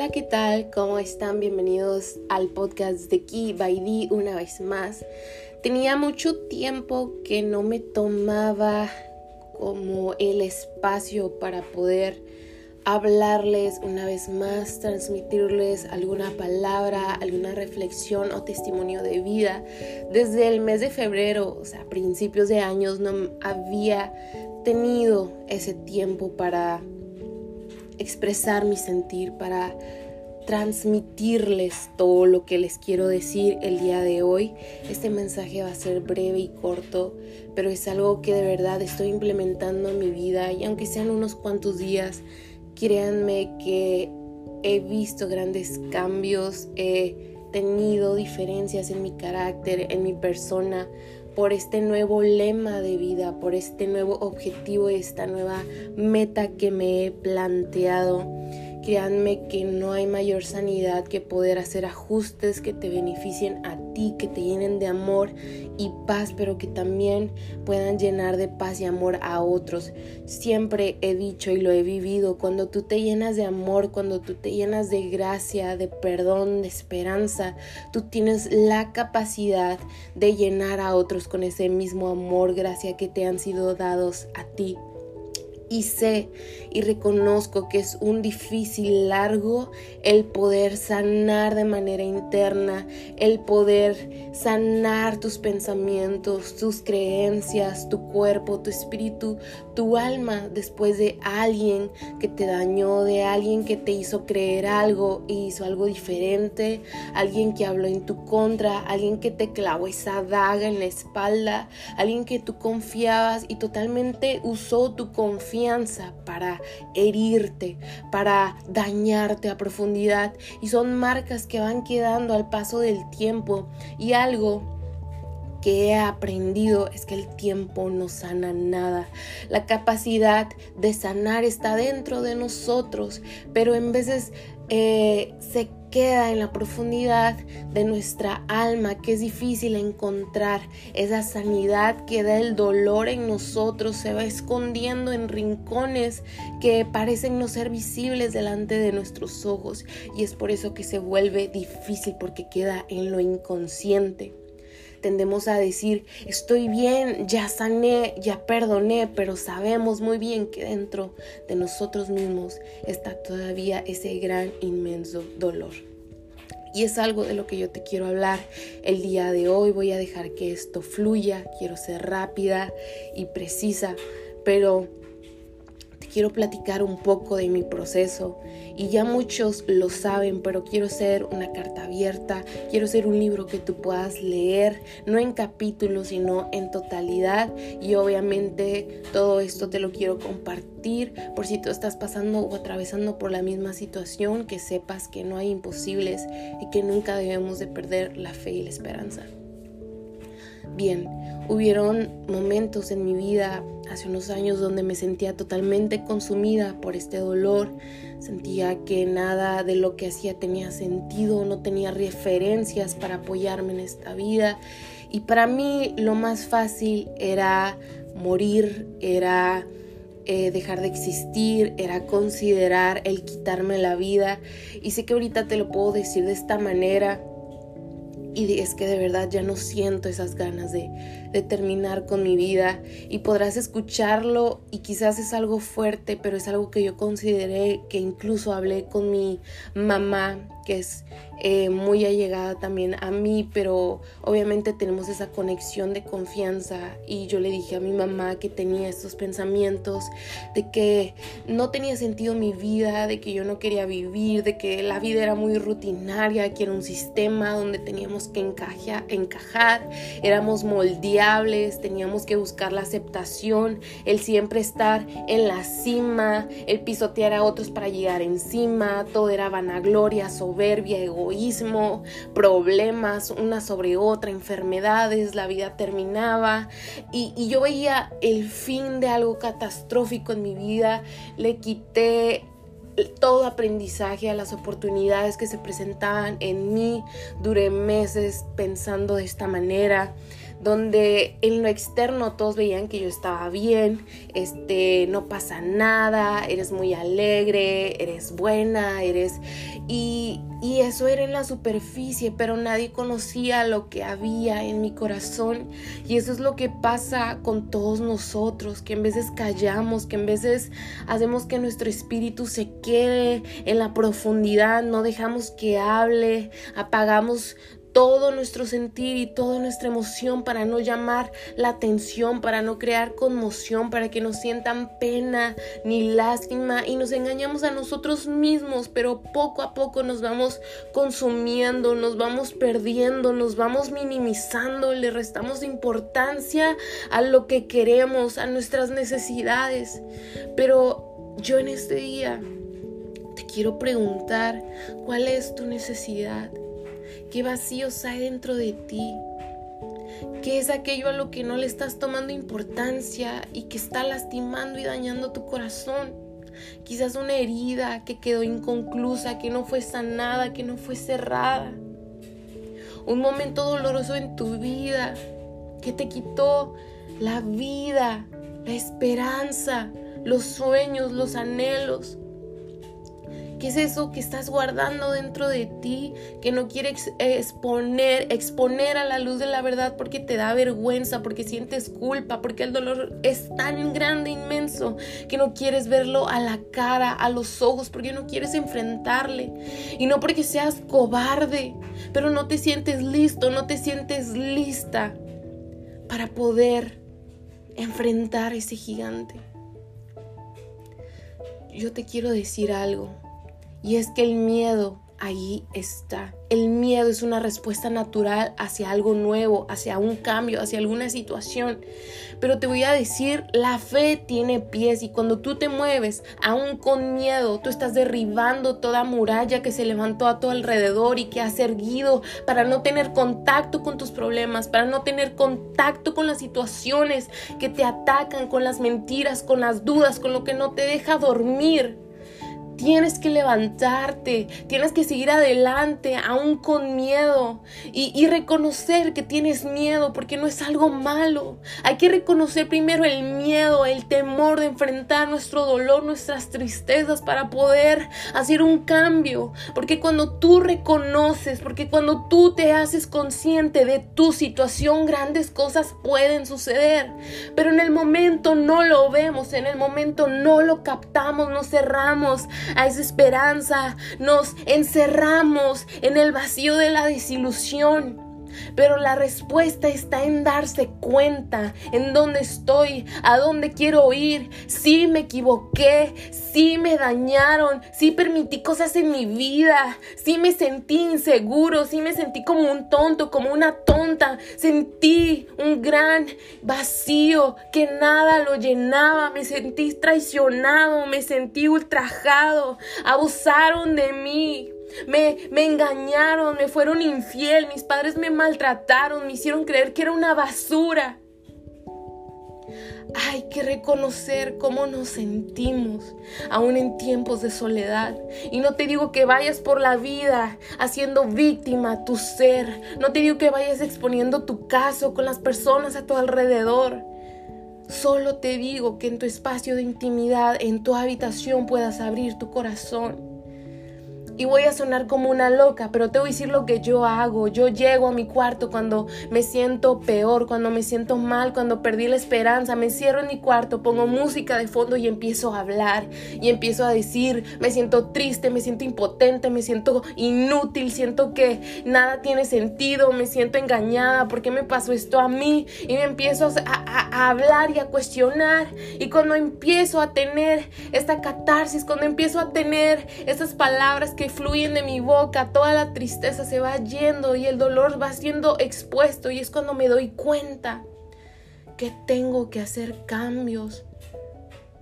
Hola, ¿qué tal? ¿Cómo están? Bienvenidos al podcast de Key by una vez más. Tenía mucho tiempo que no me tomaba como el espacio para poder hablarles una vez más, transmitirles alguna palabra, alguna reflexión o testimonio de vida. Desde el mes de febrero, o sea, principios de años, no había tenido ese tiempo para expresar mi sentir, para transmitirles todo lo que les quiero decir el día de hoy. Este mensaje va a ser breve y corto, pero es algo que de verdad estoy implementando en mi vida y aunque sean unos cuantos días, créanme que he visto grandes cambios, he tenido diferencias en mi carácter, en mi persona, por este nuevo lema de vida, por este nuevo objetivo, esta nueva meta que me he planteado. Créanme que no hay mayor sanidad que poder hacer ajustes que te beneficien a ti, que te llenen de amor y paz, pero que también puedan llenar de paz y amor a otros. Siempre he dicho y lo he vivido, cuando tú te llenas de amor, cuando tú te llenas de gracia, de perdón, de esperanza, tú tienes la capacidad de llenar a otros con ese mismo amor, gracia que te han sido dados a ti y sé y reconozco que es un difícil largo el poder sanar de manera interna, el poder sanar tus pensamientos, tus creencias, tu cuerpo, tu espíritu, tu alma después de alguien que te dañó, de alguien que te hizo creer algo y hizo algo diferente, alguien que habló en tu contra, alguien que te clavó esa daga en la espalda, alguien que tú confiabas y totalmente usó tu confianza para herirte, para dañarte a profundidad. Y son marcas que van quedando al paso del tiempo. Y algo que he aprendido es que el tiempo no sana nada. La capacidad de sanar está dentro de nosotros, pero en veces eh, se queda en la profundidad de nuestra alma, que es difícil encontrar. Esa sanidad que da el dolor en nosotros, se va escondiendo en rincones que parecen no ser visibles delante de nuestros ojos. Y es por eso que se vuelve difícil porque queda en lo inconsciente tendemos a decir, estoy bien, ya sané, ya perdoné, pero sabemos muy bien que dentro de nosotros mismos está todavía ese gran, inmenso dolor. Y es algo de lo que yo te quiero hablar el día de hoy. Voy a dejar que esto fluya, quiero ser rápida y precisa, pero quiero platicar un poco de mi proceso y ya muchos lo saben, pero quiero ser una carta abierta, quiero ser un libro que tú puedas leer, no en capítulos, sino en totalidad y obviamente todo esto te lo quiero compartir por si tú estás pasando o atravesando por la misma situación, que sepas que no hay imposibles y que nunca debemos de perder la fe y la esperanza. Bien, hubieron momentos en mi vida hace unos años donde me sentía totalmente consumida por este dolor, sentía que nada de lo que hacía tenía sentido, no tenía referencias para apoyarme en esta vida. Y para mí lo más fácil era morir, era eh, dejar de existir, era considerar el quitarme la vida. Y sé que ahorita te lo puedo decir de esta manera y es que de verdad ya no siento esas ganas de, terminar con mi vida y podrás escucharlo y quizás es algo fuerte, pero es algo que yo consideré que incluso hablé con mi mamá es eh, muy allegada también a mí, pero obviamente tenemos esa conexión de confianza. Y yo le dije a mi mamá que tenía estos pensamientos de que no tenía sentido mi vida, de que yo no quería vivir, de que la vida era muy rutinaria, que era un sistema donde teníamos que encajar, encajar. Éramos moldeables, teníamos que buscar la aceptación, el siempre estar en la cima, el pisotear a otros para llegar encima, todo era vanagloria, soberbia, egoísmo, problemas una sobre otra, enfermedades, la vida terminaba y, y yo veía el fin de algo catastrófico en mi vida, le quité todo aprendizaje a las oportunidades que se presentaban en mí. Duré meses pensando de esta manera. Donde en lo externo todos veían que yo estaba bien, este, no pasa nada, eres muy alegre, eres buena, eres... Y, y eso era en la superficie, pero nadie conocía lo que había en mi corazón. Y eso es lo que pasa con todos nosotros, que en veces callamos, que en veces hacemos que nuestro espíritu se quede en la profundidad, no dejamos que hable, apagamos todo nuestro sentir y toda nuestra emoción para no llamar la atención, para no crear conmoción, para que no sientan pena ni lástima y nos engañamos a nosotros mismos, pero poco a poco nos vamos consumiendo, nos vamos perdiendo, nos vamos minimizando, le restamos importancia a lo que queremos, a nuestras necesidades. Pero yo en este día te quiero preguntar, ¿cuál es tu necesidad? ¿Qué vacíos hay dentro de ti? ¿Qué es aquello a lo que no le estás tomando importancia y que está lastimando y dañando tu corazón? Quizás una herida que quedó inconclusa, que no fue sanada, que no fue cerrada. Un momento doloroso en tu vida que te quitó la vida, la esperanza, los sueños, los anhelos. ¿Qué es eso que estás guardando dentro de ti que no quieres exponer, exponer a la luz de la verdad porque te da vergüenza, porque sientes culpa, porque el dolor es tan grande, inmenso, que no quieres verlo a la cara, a los ojos, porque no quieres enfrentarle? Y no porque seas cobarde, pero no te sientes listo, no te sientes lista para poder enfrentar a ese gigante. Yo te quiero decir algo. Y es que el miedo ahí está. El miedo es una respuesta natural hacia algo nuevo, hacia un cambio, hacia alguna situación. Pero te voy a decir, la fe tiene pies y cuando tú te mueves, aún con miedo, tú estás derribando toda muralla que se levantó a tu alrededor y que has erguido para no tener contacto con tus problemas, para no tener contacto con las situaciones que te atacan, con las mentiras, con las dudas, con lo que no te deja dormir. Tienes que levantarte, tienes que seguir adelante, aún con miedo, y, reconocer que tienes miedo, porque no es algo malo. Hay que reconocer primero el miedo, el temor de enfrentar nuestro dolor, nuestras tristezas, para poder hacer un cambio. Porque cuando tú reconoces, porque cuando tú te haces consciente de tu situación, grandes cosas pueden suceder. Pero en el momento no lo vemos, en el momento no lo captamos, nos cerramos a esa esperanza, nos encerramos en el vacío de la desilusión. Pero la respuesta está en darse cuenta en dónde estoy, a dónde quiero ir. Si me equivoqué, si me dañaron, si permití cosas en mi vida, si me sentí inseguro, si me sentí como un tonto, como una tonta. Sentí un gran vacío que nada lo llenaba. Me sentí traicionado, me sentí ultrajado. Abusaron de mí. Me, me engañaron, me fueron infiel, mis padres me maltrataron, me hicieron creer que era una basura. Hay que reconocer cómo nos sentimos, aún en tiempos de soledad. Y no te digo que vayas por la vida haciendo víctima tu ser. No te digo que vayas exponiendo tu caso con las personas a tu alrededor. Solo te digo que en tu espacio de intimidad, en tu habitación, puedas abrir tu corazón y voy a sonar como una loca, pero te voy a decir lo que yo hago. Yo llego a mi cuarto cuando me siento peor, cuando me siento mal, cuando perdí la esperanza. Me cierro en mi cuarto, pongo música de fondo y empiezo a hablar. Y empiezo a decir, me siento triste, me siento impotente, me siento inútil, siento que nada tiene sentido, me siento engañada, ¿por qué me pasó esto a mí? Y me empiezo a, a hablar y a cuestionar. Y cuando empiezo a tener esta catarsis, cuando empiezo a tener estas palabras que fluyen de mi boca, toda la tristeza se va yendo y el dolor va siendo expuesto y es cuando me doy cuenta que tengo que hacer cambios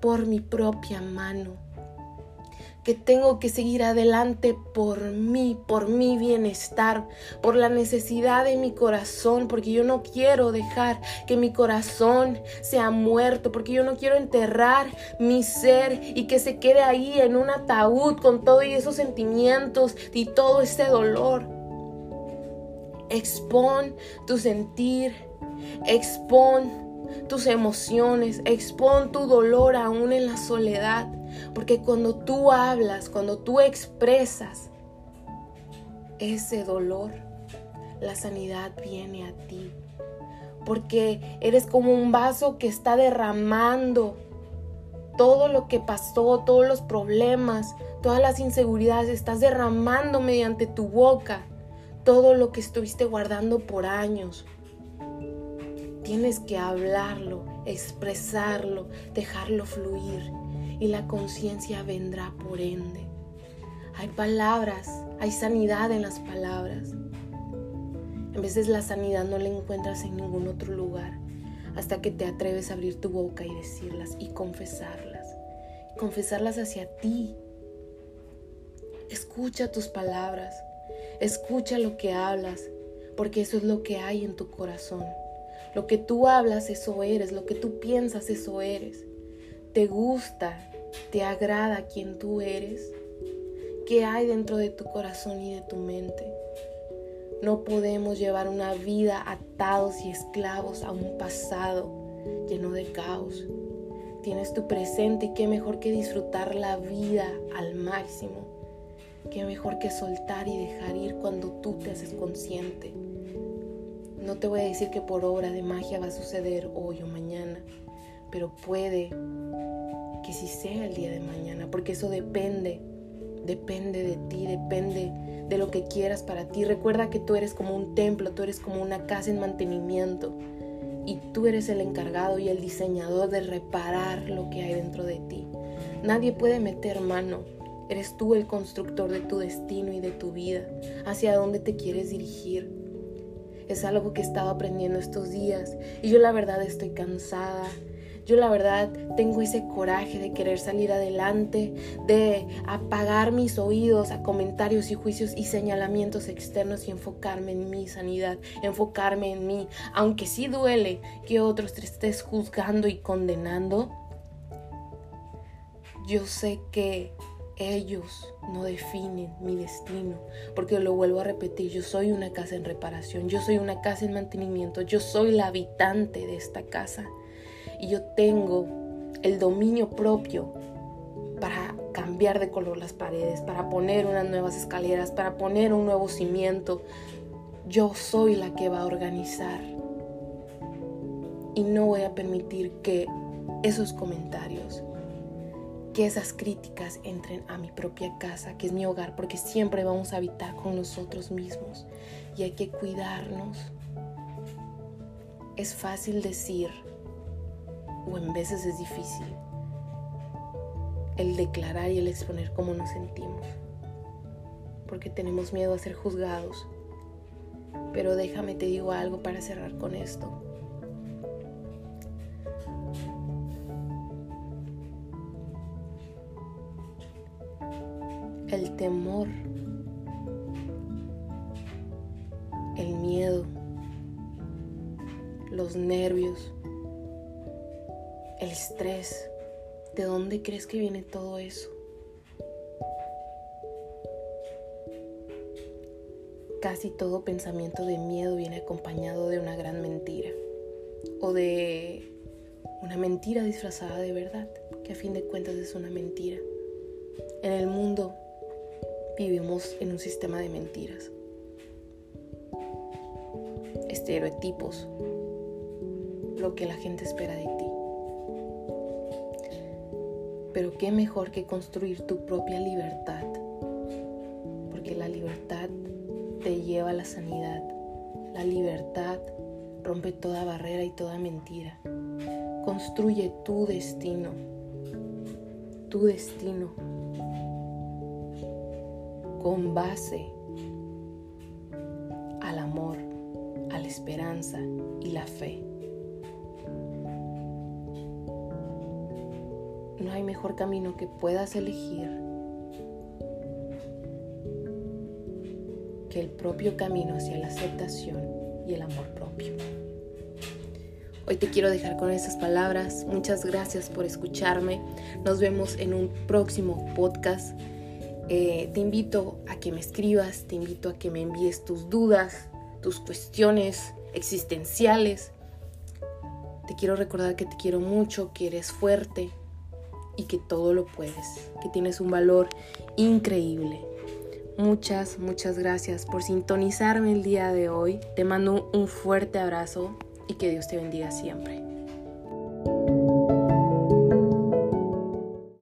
por mi propia mano que tengo que seguir adelante por mí, por mi bienestar, por la necesidad de mi corazón, porque yo no quiero dejar que mi corazón sea muerto, porque yo no quiero enterrar mi ser y que se quede ahí en un ataúd con todos esos sentimientos y todo ese dolor. Expon tu sentir Expón tus emociones, expón tu dolor aún en la soledad, porque cuando tú hablas, cuando tú expresas ese dolor, la sanidad viene a ti, porque eres como un vaso que está derramando todo lo que pasó, todos los problemas, todas las inseguridades, estás derramando mediante tu boca todo lo que estuviste guardando por años. Tienes que hablarlo, expresarlo, dejarlo fluir y la conciencia vendrá por ende. Hay palabras, hay sanidad en las palabras. En veces la sanidad no la encuentras en ningún otro lugar hasta que te atreves a abrir tu boca y decirlas y confesarlas. Confesarlas hacia ti. Escucha tus palabras, escucha lo que hablas, porque eso es lo que hay en tu corazón. Lo que tú hablas, eso eres. Lo que tú piensas, eso eres. ¿Te gusta? ¿Te agrada quien tú eres? ¿Qué hay dentro de tu corazón y de tu mente? No podemos llevar una vida atados y esclavos a un pasado lleno de caos. Tienes tu presente y qué mejor que disfrutar la vida al máximo. Qué mejor que soltar y dejar ir cuando tú te haces consciente. No te voy a decir que por obra de magia va a suceder hoy o mañana, pero puede que sí sea el día de mañana, porque eso depende, depende de ti, depende de lo que quieras para ti. Recuerda que tú eres como un templo, tú eres como una casa en mantenimiento y tú eres el encargado y el diseñador de reparar lo que hay dentro de ti. Nadie puede meter mano. Eres tú el constructor de tu destino y de tu vida, hacia dónde te quieres dirigir. Es algo que he estado aprendiendo estos días y yo la verdad estoy cansada. Yo la verdad tengo ese coraje de querer salir adelante, de apagar mis oídos a comentarios y juicios y señalamientos externos y enfocarme en mi sanidad, enfocarme en mí. Aunque sí duele que otros te estés juzgando y condenando, yo sé que ellos no definen mi destino, porque lo vuelvo a repetir, yo soy una casa en reparación, yo soy una casa en mantenimiento, yo soy la habitante de esta casa y yo tengo el dominio propio para cambiar de color las paredes, para poner unas nuevas escaleras, para poner un nuevo cimiento. Yo soy la que va a organizar y no voy a permitir que esos comentarios que esas críticas entren a mi propia casa, que es mi hogar, porque siempre vamos a habitar con nosotros mismos y hay que cuidarnos. Es fácil decir, o en veces es difícil, el declarar y el exponer cómo nos sentimos, porque tenemos miedo a ser juzgados. Pero déjame te digo algo para cerrar con esto. Temor, el miedo, los nervios, el estrés. ¿De dónde crees que viene todo eso? Casi todo pensamiento de miedo viene acompañado de una gran mentira o de una mentira disfrazada de verdad, que a fin de cuentas es una mentira. En el mundo vivimos en un sistema de mentiras, estereotipos, lo que la gente espera de ti. Pero qué mejor que construir tu propia libertad, porque la libertad te lleva a la sanidad. La libertad rompe toda barrera y toda mentira. Construye tu destino, tu destino con base al amor, a la esperanza y la fe. No hay mejor camino que puedas elegir que el propio camino hacia la aceptación y el amor propio. Hoy te quiero dejar con esas palabras. Muchas gracias por escucharme. Nos vemos en un próximo podcast. Eh, te invito a que me escribas, te invito a que me envíes tus dudas, tus cuestiones existenciales Te quiero recordar que te quiero mucho, que eres fuerte y que todo lo puedes, que tienes un valor increíble. Muchas, muchas gracias por sintonizarme el día de hoy. Te mando un fuerte abrazo y que Dios te bendiga siempre.